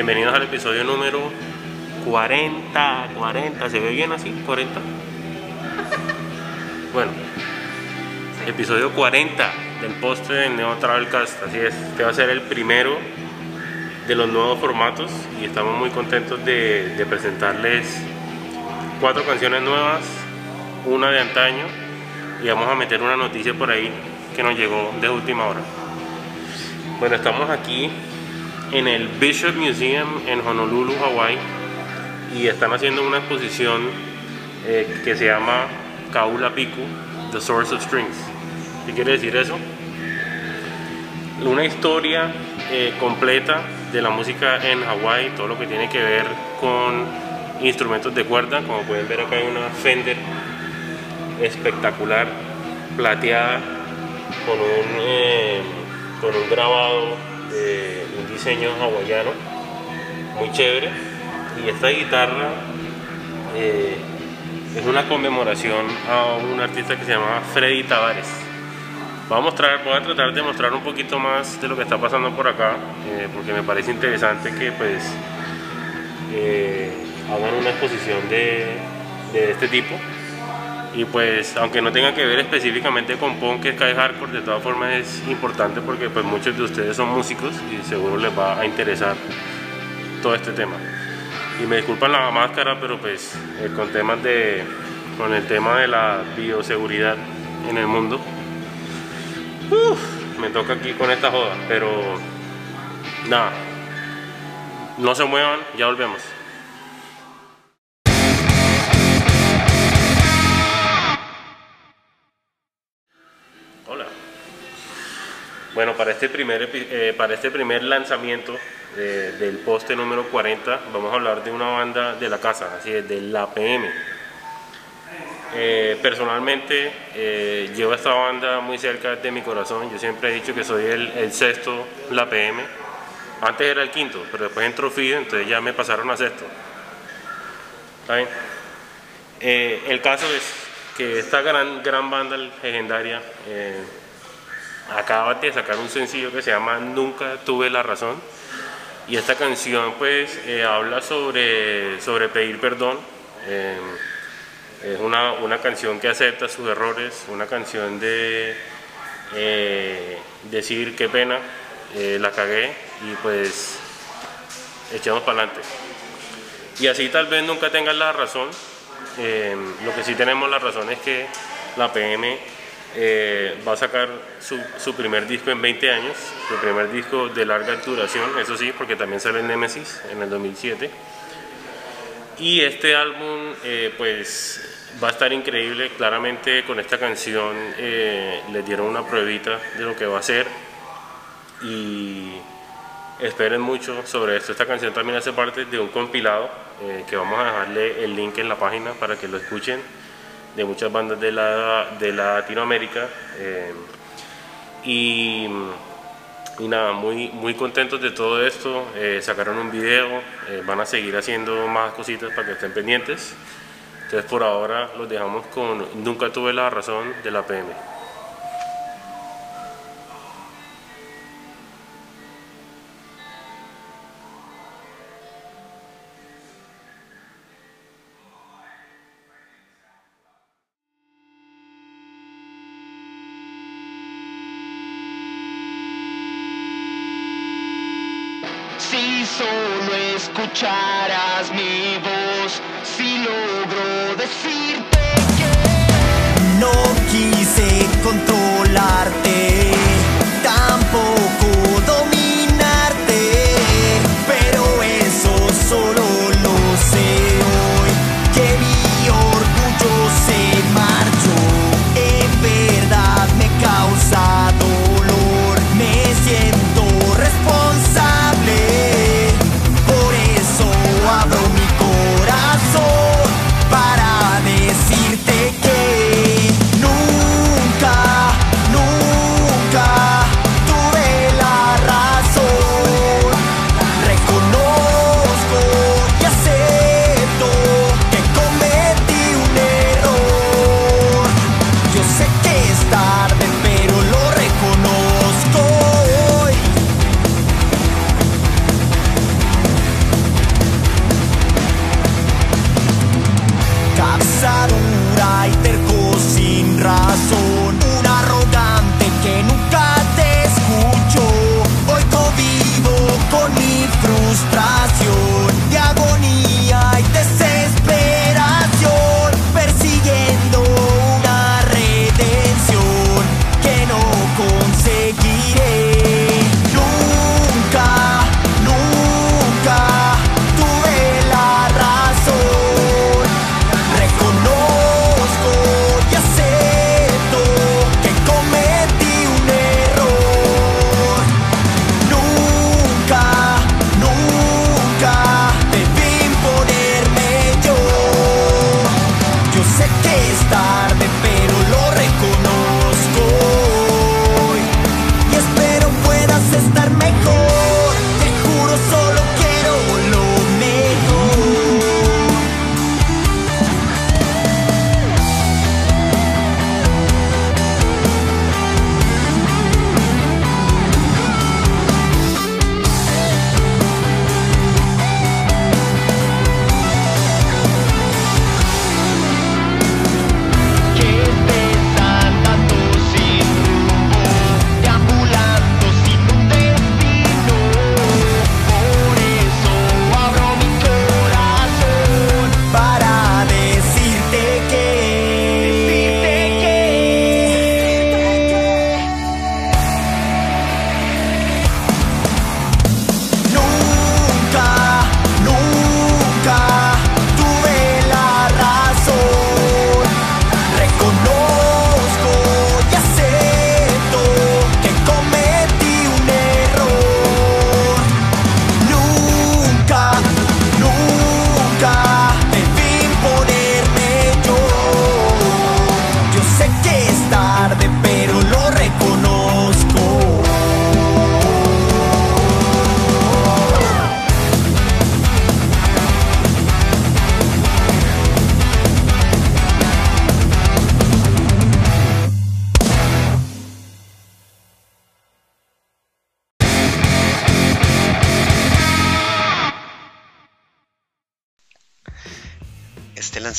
Bienvenidos al episodio número 40, 40, ¿se ve bien así? 40. Bueno, episodio 40 del postre de Neo Travelcast, así es, este va a ser el primero de los nuevos formatos y estamos muy contentos de, de presentarles cuatro canciones nuevas, una de antaño y vamos a meter una noticia por ahí que nos llegó de última hora. Bueno, estamos aquí en el Bishop Museum en Honolulu, Hawaii y están haciendo una exposición eh, que se llama Kaula Piku, The Source of Strings. ¿Qué quiere decir eso? Una historia eh, completa de la música en Hawaii, todo lo que tiene que ver con instrumentos de cuerda, como pueden ver acá hay una Fender espectacular, plateada, con un, eh, con un grabado de diseño hawaiano, muy chévere. Y esta guitarra eh, es una conmemoración a un artista que se llama Freddy Tavares. Voy a, tratar de mostrar un poquito más de lo que está pasando por acá, eh, porque me parece interesante que pues hagan una exposición de este tipo y pues aunque no tenga que ver específicamente con punk, que es hardcore, de todas formas es importante porque pues muchos de ustedes son músicos y seguro les va a interesar todo este tema. Y me disculpan la máscara, pero pues eh, con temas de con el tema de la bioseguridad en el mundo. me toca aquí con esta joda, pero nada. No se muevan, ya volvemos. Bueno, para este primer, eh, para este primer lanzamiento eh, del poste número 40 vamos a hablar de una banda de la casa, así es, de la PM. Eh, personalmente llevo esta banda muy cerca de mi corazón, yo siempre he dicho que soy el, sexto La PM. Antes era el quinto, pero después entró Fido, entonces ya me pasaron a sexto. ¿Está bien? el caso es que esta gran, gran banda legendaria acaba de sacar un sencillo que se llama Nunca tuve la razón. Y esta canción pues eh, habla sobre, sobre pedir perdón. Eh, es una, una, canción que acepta sus errores una canción de eh, decir qué pena la cagué y pues echamos para adelante. Y así tal vez nunca tengas la razón. Lo que sí tenemos la razón es que la PM eh, va a sacar su, primer disco en 20 años, su primer disco de larga duración, eso sí, porque también sale en Nemesis en el 2007. Y este álbum, eh, pues, va a estar increíble. Claramente con esta canción eh, les dieron una pruebita de lo que va a ser. Y esperen mucho sobre esto. Esta canción también hace parte de un compilado que vamos a dejarle el link en la página para que lo escuchen de muchas bandas de, la, de Latinoamérica. Eh, y, y, nada, muy, muy contentos de todo esto. Eh, sacaron un video, eh, van a seguir haciendo más cositas para que estén pendientes. Entonces por ahora los dejamos con Nunca tuve la razón de la PM. Solo escucharas mi voz, si logro decirte que no quise controlarte,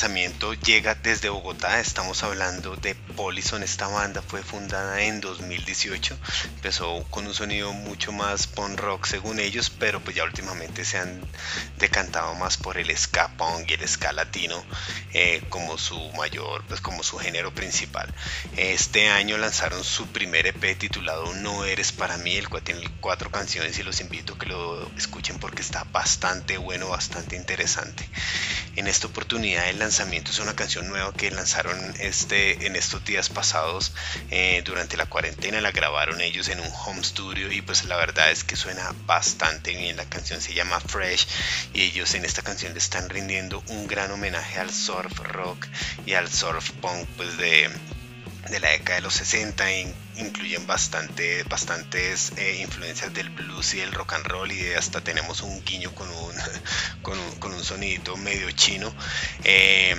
lanzamiento llega desde Bogotá, estamos hablando de Polison, esta banda fue fundada en 2018, empezó con un sonido mucho más punk rock según ellos, pero pues ya últimamente se han decantado más por el ska punk y el ska latino eh, como su mayor, pues como su género principal. Este año lanzaron su primer EP titulado No Eres Para Mí, el cual tiene cuatro canciones y los invito a que lo escuchen porque está bastante bueno, bastante interesante. En esta oportunidad el lanzamiento es una canción nueva que lanzaron este, en estos días pasados eh, durante la cuarentena, la grabaron ellos en un home studio y pues la verdad es que suena bastante bien. La canción se llama Fresh y ellos en esta canción le están rindiendo un gran homenaje al surf rock y al surf punk pues de de la década de los 60 incluyen bastante, bastantes eh, influencias del blues y del rock and roll y hasta tenemos un guiño con un, con un, con medio chino. Eh,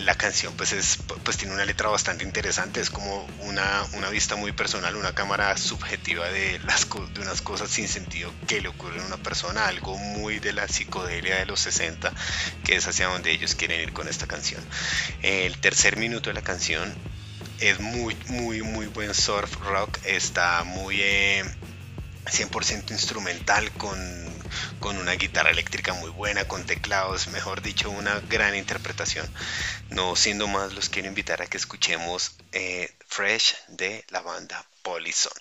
la canción pues es pues tiene una letra bastante interesante es como una, una vista muy personal una cámara subjetiva de las de unas cosas sin sentido que le ocurren a una persona algo muy de la psicodelia de los 60 que es hacia donde ellos quieren ir con esta canción el tercer minuto de la canción es muy, muy, muy buen surf rock. Está muy 100% eh, instrumental con, con, una guitarra eléctrica muy buena, con teclados, mejor dicho, una gran interpretación. No siendo más, los quiero invitar a que escuchemos eh, Fresh de la banda Polison.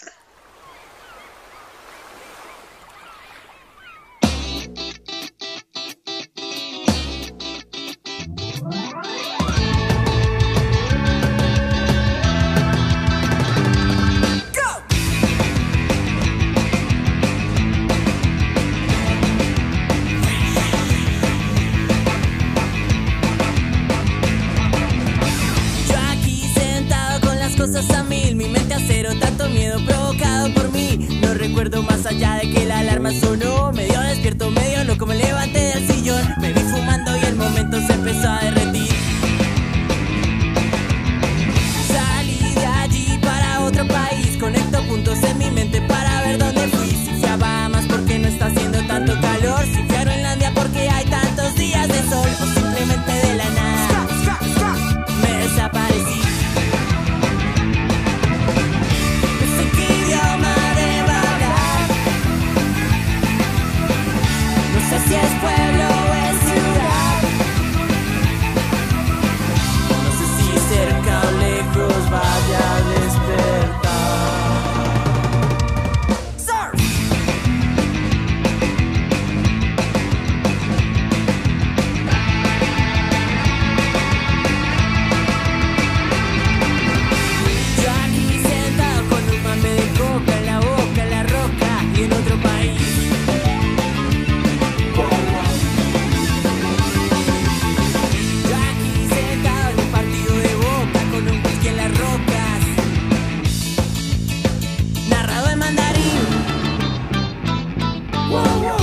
Oh,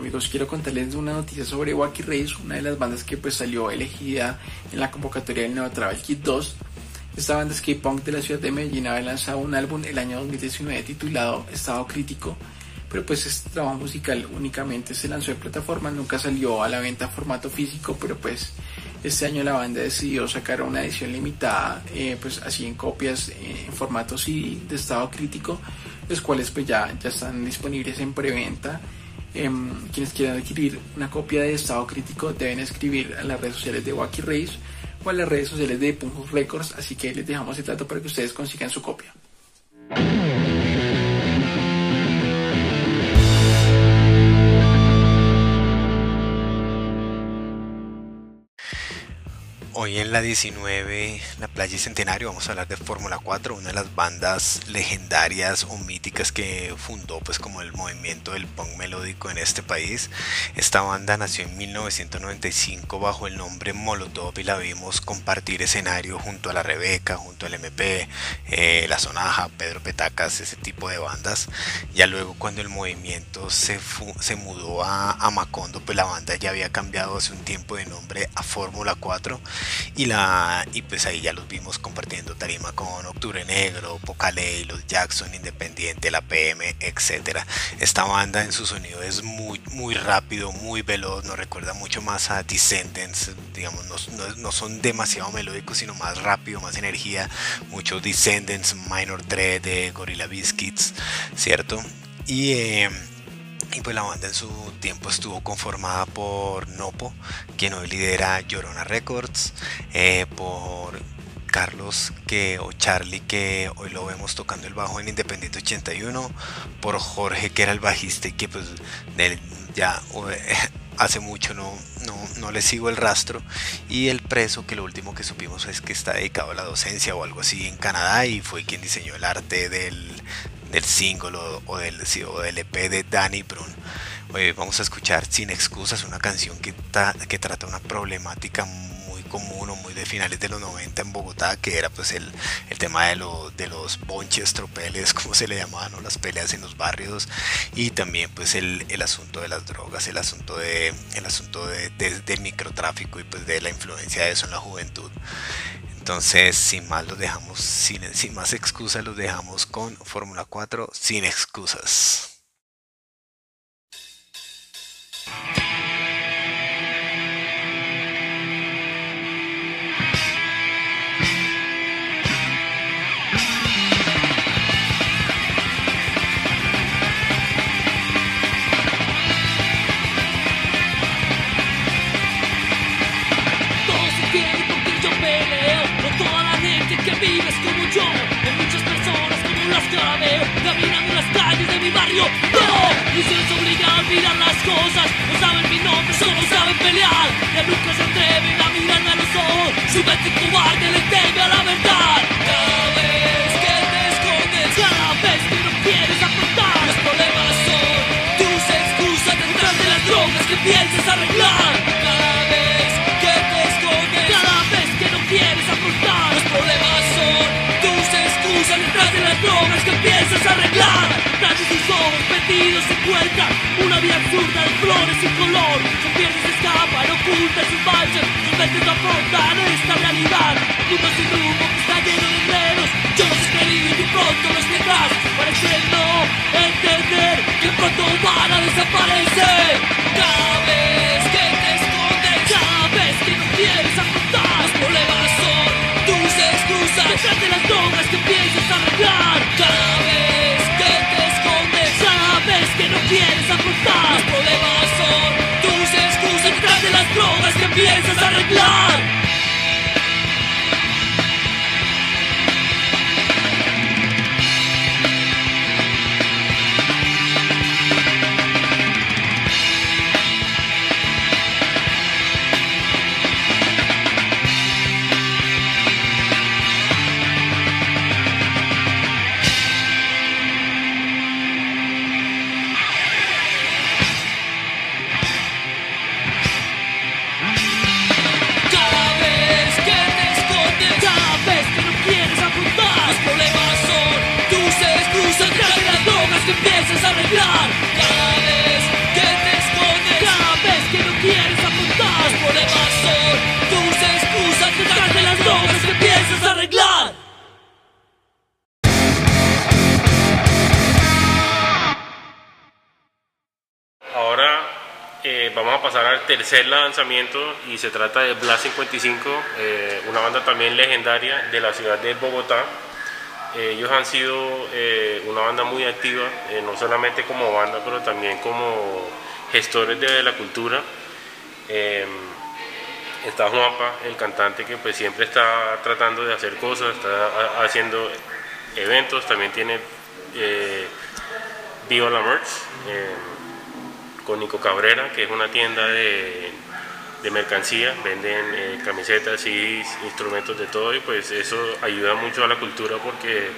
amigos, quiero contarles una noticia sobre Wacky Race, una de las bandas que pues salió elegida en la convocatoria del Nuevo Travel Kit 2. Esta banda skate punk de la ciudad de Medellín había lanzado un álbum el año 2019 titulado Estado Crítico, pero pues este trabajo musical únicamente se lanzó en plataforma, nunca salió a la venta en formato físico, pero pues este año la banda decidió sacar una edición limitada, eh, pues así en copias eh, en formato CD de estado crítico, los cuales pues ya, ya están disponibles en preventa. Em, quienes quieran adquirir una copia de estado crítico deben escribir a las redes sociales de Wacky Race o a las redes sociales de Punk Records, así que les dejamos el dato para que ustedes consigan su copia. Hoy en la 19, la Playa Centenario, vamos a hablar de Fórmula 4, una de las bandas legendarias o míticas que fundó pues como el movimiento del punk melódico en este país. Esta banda nació en 1995 bajo el nombre Molotov y la vimos compartir escenario junto a la Rebeca, junto al MP, eh, la Sonaja, Pedro Petacas, ese tipo de bandas. Ya luego cuando el movimiento se, se mudó a, a Macondo, pues la banda ya había cambiado hace un tiempo de nombre a Fórmula 4 y la y pues ahí ya los vimos compartiendo tarima con Octubre Negro, Pocaley, los Jackson, Independiente, la PM, etcétera. Esta banda en su sonido es muy muy rápido, muy veloz, nos recuerda mucho más a Descendants, digamos, no, no, son demasiado melódicos, sino más rápido, más energía, muchos Descendants, Minor Threat, de Gorilla Biscuits, ¿cierto? Y eh, y pues la banda en su tiempo estuvo conformada por Nopo, quien hoy lidera Llorona Records, eh, por Carlos que, o Charlie que hoy lo vemos tocando el bajo en Independiente 81, por Jorge que era el bajista y que pues ya hace mucho no, no, no, le sigo el rastro, y el preso que lo último que supimos es que está dedicado a la docencia o algo así en Canadá y fue quien diseñó el arte del, del single o, del, del EP de Danny Brun. Hoy vamos a escuchar Sin Excusas, una canción que, que trata una problemática muy común o muy de finales de los 90 en Bogotá, que era pues el, el tema de, lo, de los bonches, tropeles, como se le llamaban, las peleas en los barrios, y también pues el, el asunto de las drogas, el asunto, de, el asunto de, del microtráfico y pues de la influencia de eso en la juventud. Entonces, sin más, los dejamos, sin, más excusas, los dejamos con Fórmula 4 sin excusas. Caminando en las calles de mi barrio. No, y se les obliga a olvidar las cosas. No saben mi nombre, solo saben pelear. Ya nunca se atreven a mirarme a los ojos. Su mente cobarde le teme a la verdad. Cada vez que te escondes, cada vez que no quieres afrontar los problemas son tus excusas detrás de las drogas que piensas arreglar. Ojos perdidos se encuentra una vida absurda de flores y color. Sus piernas escapan, ocultan sus manchas, sus mentes no afrontan esta realidad. Mundo sin rumbo que está lleno de enredos. Yo los escribí y pronto los dejas. Parece no entender que pronto van a desaparecer. Cada vez que te escondes, cada vez que no quieres afrontar los problemas son tus excusas. Detrás de las drogas que piensas arreglar. Quieres afrontar los problemas son tus excusas. Detrás de las drogas que piensas arreglar. Tercer lanzamiento y se trata de Blast 55, eh, una banda también legendaria de la ciudad de Bogotá. Eh, ellos han sido una banda muy activa, no solamente como banda, pero también como gestores de la cultura. está Juanpa, el cantante que pues siempre está tratando de hacer cosas, está haciendo eventos, también tiene Viva la Merch con Nico Cabrera, que es una tienda de, mercancía, venden eh, camisetas, y instrumentos de todo y pues eso ayuda mucho a la cultura porque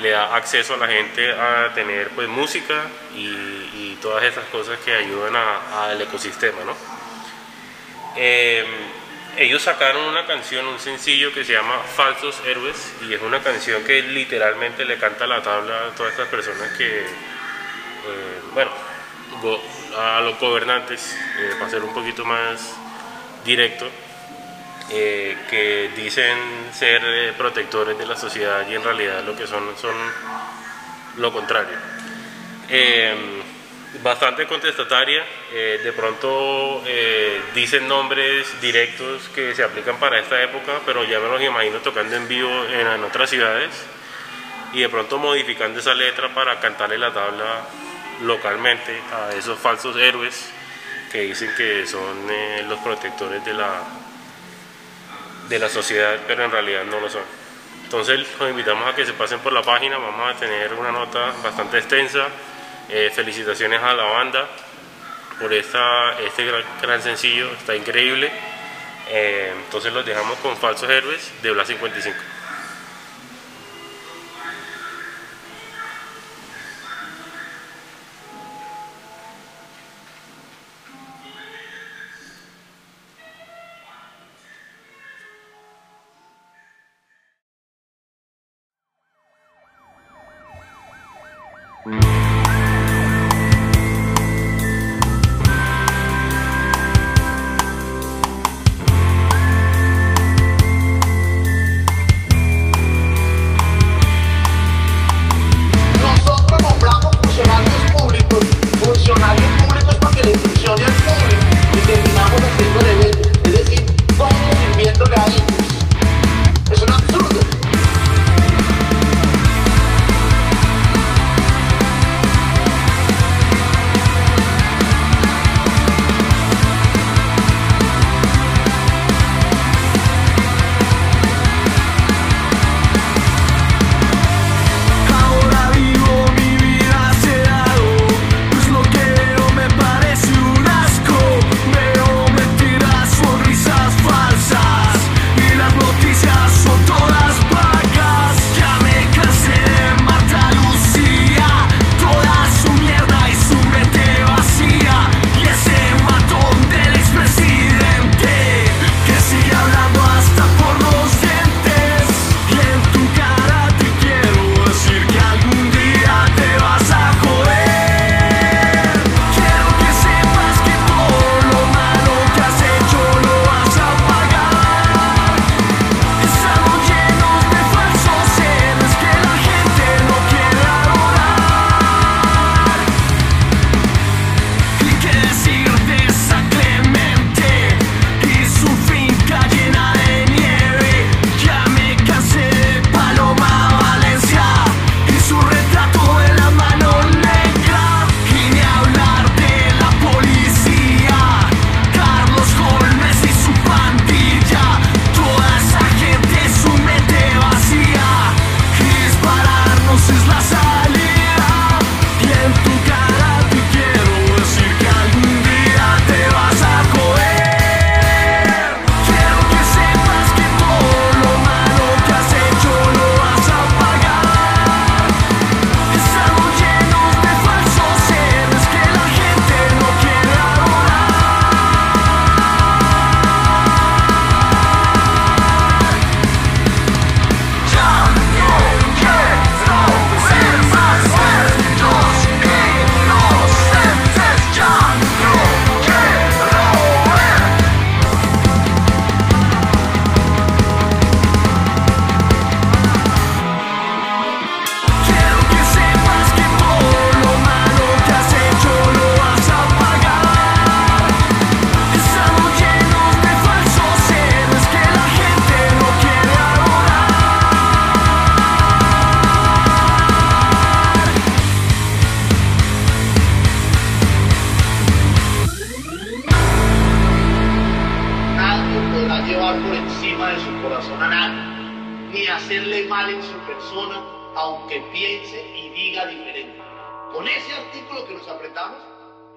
le da acceso a la gente a tener pues música y, todas esas cosas que ayudan al ecosistema, ¿no? Em, ellos sacaron una canción, un sencillo que se llama Falsos Héroes y es una canción que literalmente le canta la tabla a todas estas personas que, eh, bueno, a los gobernantes, eh, para ser un poquito más directo, eh, que dicen ser eh, protectores de la sociedad y en realidad lo que son son lo contrario. bastante contestataria, de pronto dicen nombres directos que se aplican para esta época, pero ya me los imagino tocando en vivo en, en otras ciudades y de pronto modificando esa letra para cantarle la tabla localmente a esos falsos héroes que dicen que son eh, los protectores de la, de la sociedad, pero en realidad no lo son. Entonces los invitamos a que se pasen por la página, vamos a tener una nota bastante extensa. Eh, felicitaciones a la banda por esta, este gran, sencillo, está increíble. Eh, entonces los dejamos con Falsos Héroes de Bla 55.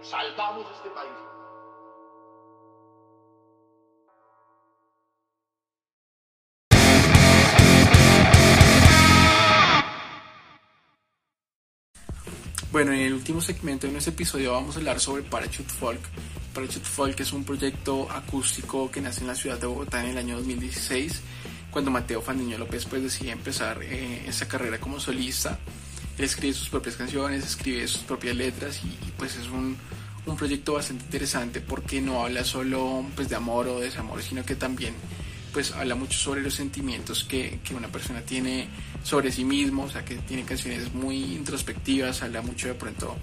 Salvamos este país. Bueno, en el último segmento de nuestro episodio vamos a hablar sobre Parachute Folk. Parachute Folk es un proyecto acústico que nace en la ciudad de Bogotá en el año 2016, cuando Mateo Fandiño López pues decide empezar eh, esa carrera como solista. Escribe sus propias canciones, escribe sus propias letras y, pues es un, un, proyecto bastante interesante porque no habla solo pues de amor o desamor, sino que también pues habla mucho sobre los sentimientos que, que, una persona tiene sobre sí mismo, o sea que tiene canciones muy introspectivas, habla mucho de pronto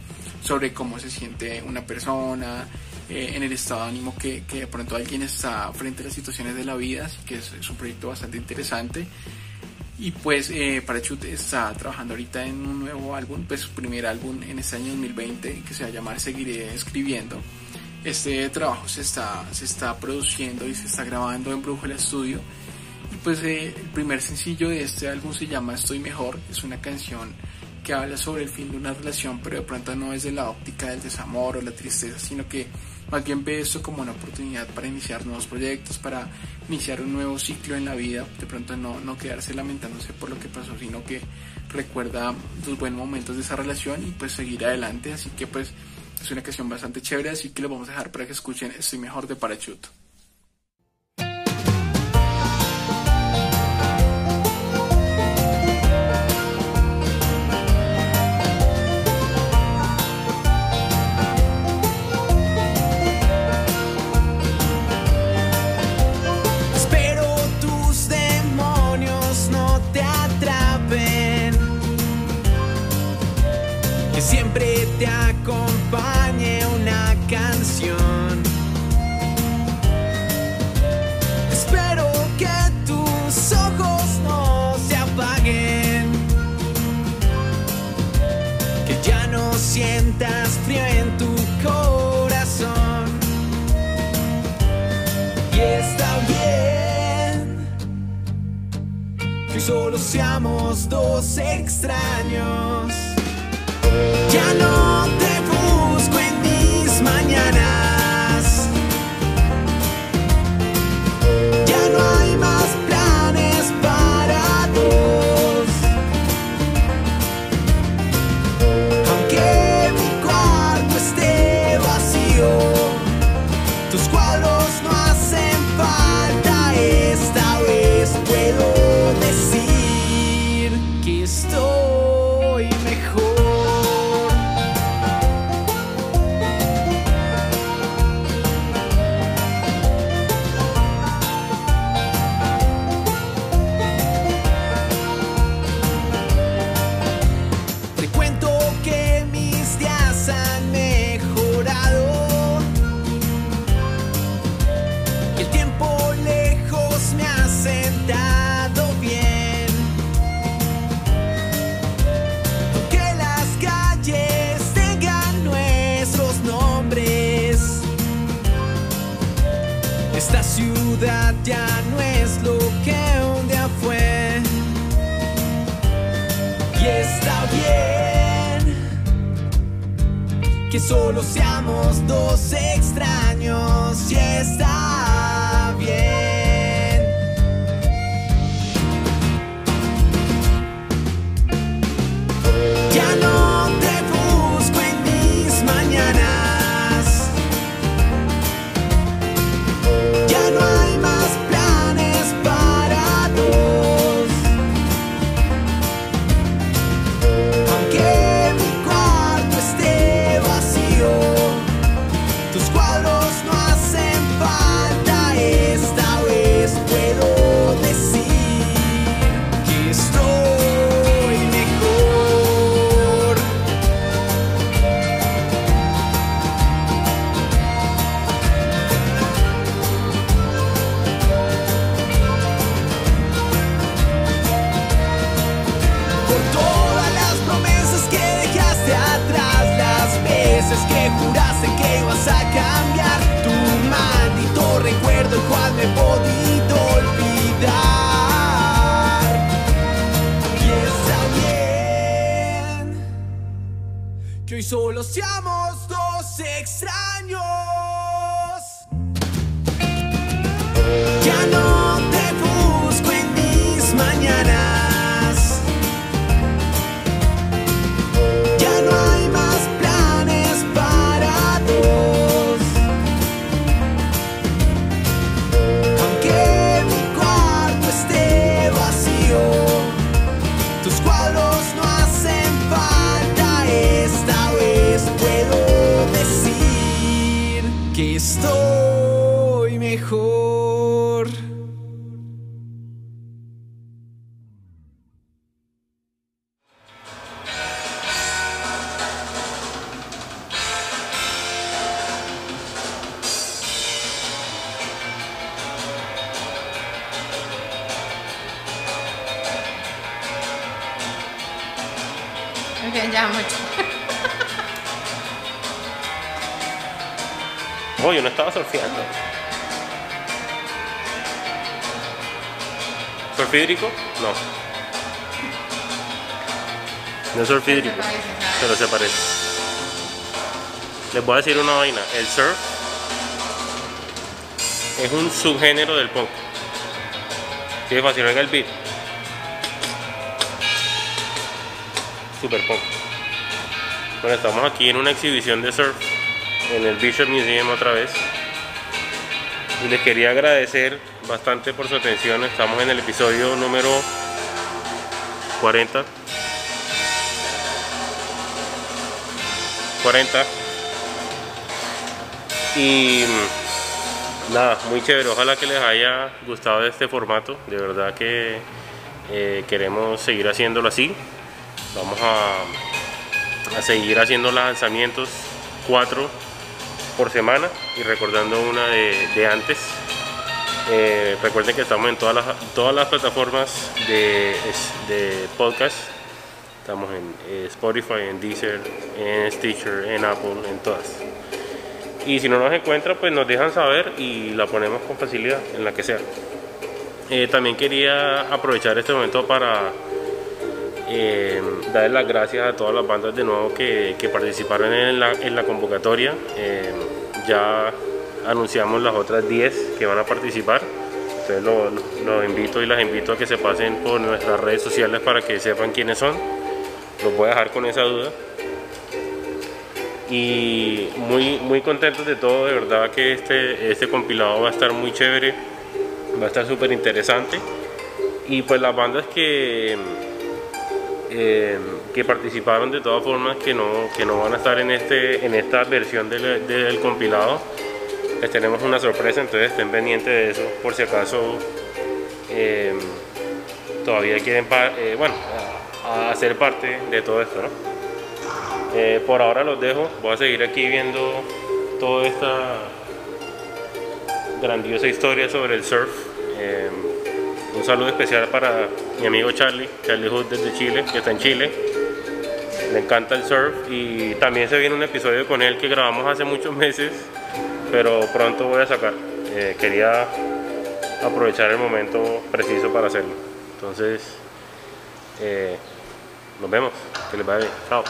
sobre cómo se siente una persona, eh, en el estado de ánimo que, que, de pronto alguien está frente a las situaciones de la vida, así que es un proyecto bastante interesante. Y pues eh, Parachute está trabajando ahorita en un nuevo álbum, pues su primer álbum en este año 2020 que se va a llamar Seguiré Escribiendo. Este trabajo se está, se está produciendo y se está grabando en Brújula Studio. Y pues eh, el primer sencillo de este álbum se llama Estoy Mejor. Es una canción que habla sobre el fin de una relación, pero de pronto no es de la óptica del desamor o la tristeza, sino que más bien ve esto como una oportunidad para iniciar nuevos proyectos, para iniciar un nuevo ciclo en la vida, de pronto no, no quedarse lamentándose por lo que pasó, sino que recuerda los buenos momentos de esa relación y pues seguir adelante, así que pues es una canción bastante chévere, así que lo vamos a dejar para que escuchen Estoy Mejor de Parachute. Te acompañe una canción. Espero que tus ojos no se apaguen. Que ya no sientas frío en tu corazón. Y está bien que solo seamos dos extraños. Ya no te yo no. No. No es ¿sabes? pero se parece. Les voy a decir una vaina. El surf es un subgénero del punk. Si es fácil, venga el beat. Super punk. Bueno, estamos aquí en una exhibición de surf en el Bishop Museum otra vez. Y les quería agradecer bastante por su atención. Estamos en el episodio número 40. 40. Y mm, nada, muy chévere. Ojalá que les haya gustado este formato. De verdad que eh, queremos seguir haciéndolo así. Vamos a, a seguir haciendo lanzamientos cuatro por semana y recordando una de, antes. Eh, recuerden que estamos en todas las, todas las plataformas de podcast. Estamos en eh, Spotify, en Deezer, en Stitcher, en Apple, en todas. Y si no nos encuentran, pues nos dejan saber y la ponemos con facilidad en la que sea. Eh, también quería aprovechar este momento para eh, darle las gracias a todas las bandas de nuevo que, participaron en la, convocatoria. Eh, ya anunciamos las otras 10 que van a participar. Entonces los los invito y las invito a que se pasen por nuestras redes sociales para que sepan quiénes son. Los voy a dejar con esa duda. Y muy, muy contentos de todo, de verdad que este, este compilado va a estar muy chévere, va a estar súper interesante. Y pues las bandas que, eh, que participaron de todas formas que no, que no van a estar en, este, en esta versión del, compilado. Les tenemos una sorpresa, entonces estén pendientes de eso por si acaso eh, todavía quieren eh, bueno, hacer parte de todo esto. por ahora los dejo, voy a seguir aquí viendo toda esta grandiosa historia sobre el surf. Un saludo especial para mi amigo Charlie, Charlie Hood desde Chile, que está en Chile. Le encanta el surf y también se viene un episodio con él que grabamos hace muchos meses, pero pronto voy a sacar. Eh, quería aprovechar el momento preciso para hacerlo. Entonces, eh, nos vemos. Que les vaya bien. Chao.